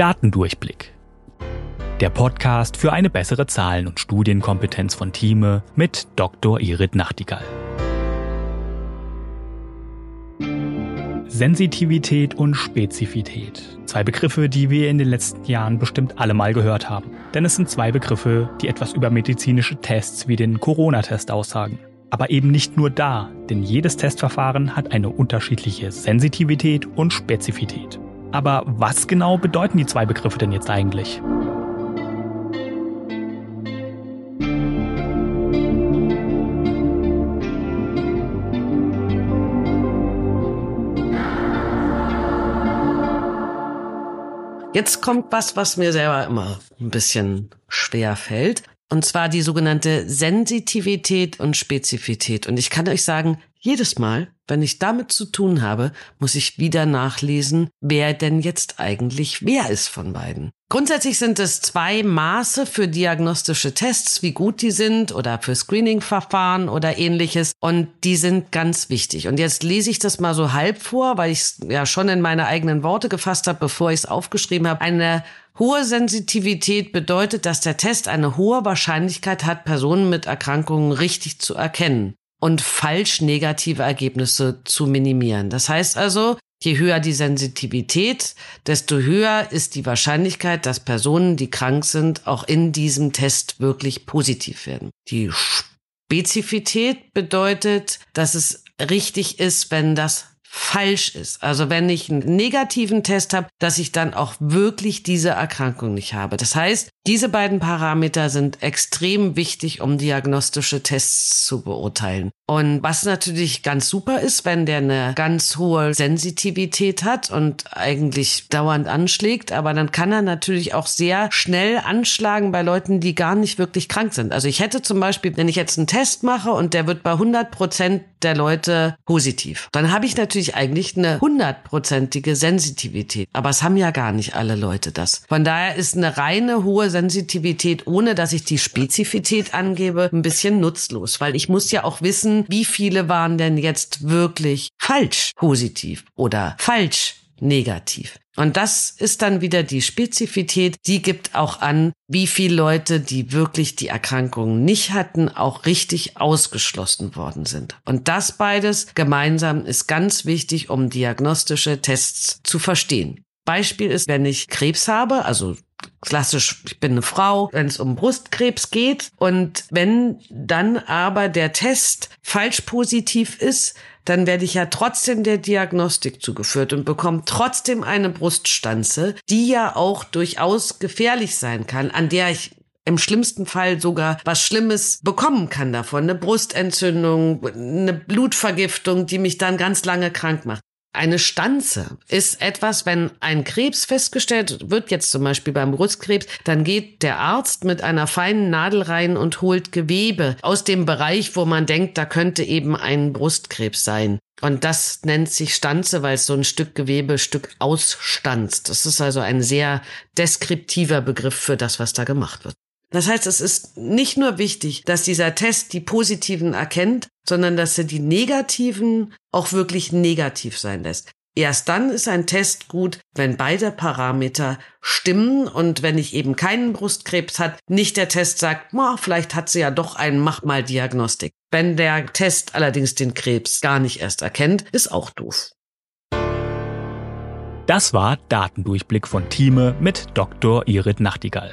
Datendurchblick. Der Podcast für eine bessere Zahlen- und Studienkompetenz von Thieme mit Dr. Irit Nachtigall. Sensitivität und Spezifität. Zwei Begriffe, die wir in den letzten Jahren bestimmt alle mal gehört haben. Denn es sind zwei Begriffe, die etwas über medizinische Tests wie den Corona-Test aussagen. Aber eben nicht nur da, denn jedes Testverfahren hat eine unterschiedliche Sensitivität und Spezifität. Aber was genau bedeuten die zwei Begriffe denn jetzt eigentlich? Jetzt kommt was, was mir selber immer ein bisschen schwer fällt. Und zwar die sogenannte Sensitivität und Spezifität. Und ich kann euch sagen, jedes Mal, wenn ich damit zu tun habe, muss ich wieder nachlesen, wer denn jetzt eigentlich wer ist von beiden. Grundsätzlich sind es zwei Maße für diagnostische Tests, wie gut die sind oder für Screening-Verfahren oder ähnliches. Und die sind ganz wichtig. Und jetzt lese ich das mal so halb vor, weil ich es ja schon in meine eigenen Worte gefasst habe, bevor ich es aufgeschrieben habe. Eine Hohe Sensitivität bedeutet, dass der Test eine hohe Wahrscheinlichkeit hat, Personen mit Erkrankungen richtig zu erkennen und falsch negative Ergebnisse zu minimieren. Das heißt also, je höher die Sensitivität, desto höher ist die Wahrscheinlichkeit, dass Personen, die krank sind, auch in diesem Test wirklich positiv werden. Die Spezifität bedeutet, dass es richtig ist, wenn das falsch ist. Also wenn ich einen negativen Test habe, dass ich dann auch wirklich diese Erkrankung nicht habe. Das heißt, diese beiden Parameter sind extrem wichtig, um diagnostische Tests zu beurteilen. Und was natürlich ganz super ist, wenn der eine ganz hohe Sensitivität hat und eigentlich dauernd anschlägt, aber dann kann er natürlich auch sehr schnell anschlagen bei Leuten, die gar nicht wirklich krank sind. Also ich hätte zum Beispiel, wenn ich jetzt einen Test mache und der wird bei 100 Prozent der Leute positiv, dann habe ich natürlich eigentlich eine hundertprozentige Sensitivität. Aber es haben ja gar nicht alle Leute das. Von daher ist eine reine hohe Sensitivität, ohne dass ich die Spezifität angebe, ein bisschen nutzlos, weil ich muss ja auch wissen, wie viele waren denn jetzt wirklich falsch positiv oder falsch negativ. Und das ist dann wieder die Spezifität, die gibt auch an, wie viele Leute, die wirklich die Erkrankung nicht hatten, auch richtig ausgeschlossen worden sind. Und das beides gemeinsam ist ganz wichtig, um diagnostische Tests zu verstehen. Beispiel ist, wenn ich Krebs habe, also klassisch, ich bin eine Frau, wenn es um Brustkrebs geht. Und wenn dann aber der Test falsch positiv ist, dann werde ich ja trotzdem der Diagnostik zugeführt und bekomme trotzdem eine Bruststanze, die ja auch durchaus gefährlich sein kann, an der ich im schlimmsten Fall sogar was Schlimmes bekommen kann davon. Eine Brustentzündung, eine Blutvergiftung, die mich dann ganz lange krank macht. Eine Stanze ist etwas, wenn ein Krebs festgestellt wird, jetzt zum Beispiel beim Brustkrebs, dann geht der Arzt mit einer feinen Nadel rein und holt Gewebe aus dem Bereich, wo man denkt, da könnte eben ein Brustkrebs sein. Und das nennt sich Stanze, weil es so ein Stück Gewebe, Stück ausstanzt. Das ist also ein sehr deskriptiver Begriff für das, was da gemacht wird. Das heißt, es ist nicht nur wichtig, dass dieser Test die positiven erkennt, sondern dass er die negativen auch wirklich negativ sein lässt. Erst dann ist ein Test gut, wenn beide Parameter stimmen und wenn ich eben keinen Brustkrebs hat, nicht der Test sagt, vielleicht hat sie ja doch einen, mach mal Diagnostik. Wenn der Test allerdings den Krebs gar nicht erst erkennt, ist auch doof. Das war Datendurchblick von Thieme mit Dr. Irit Nachtigall.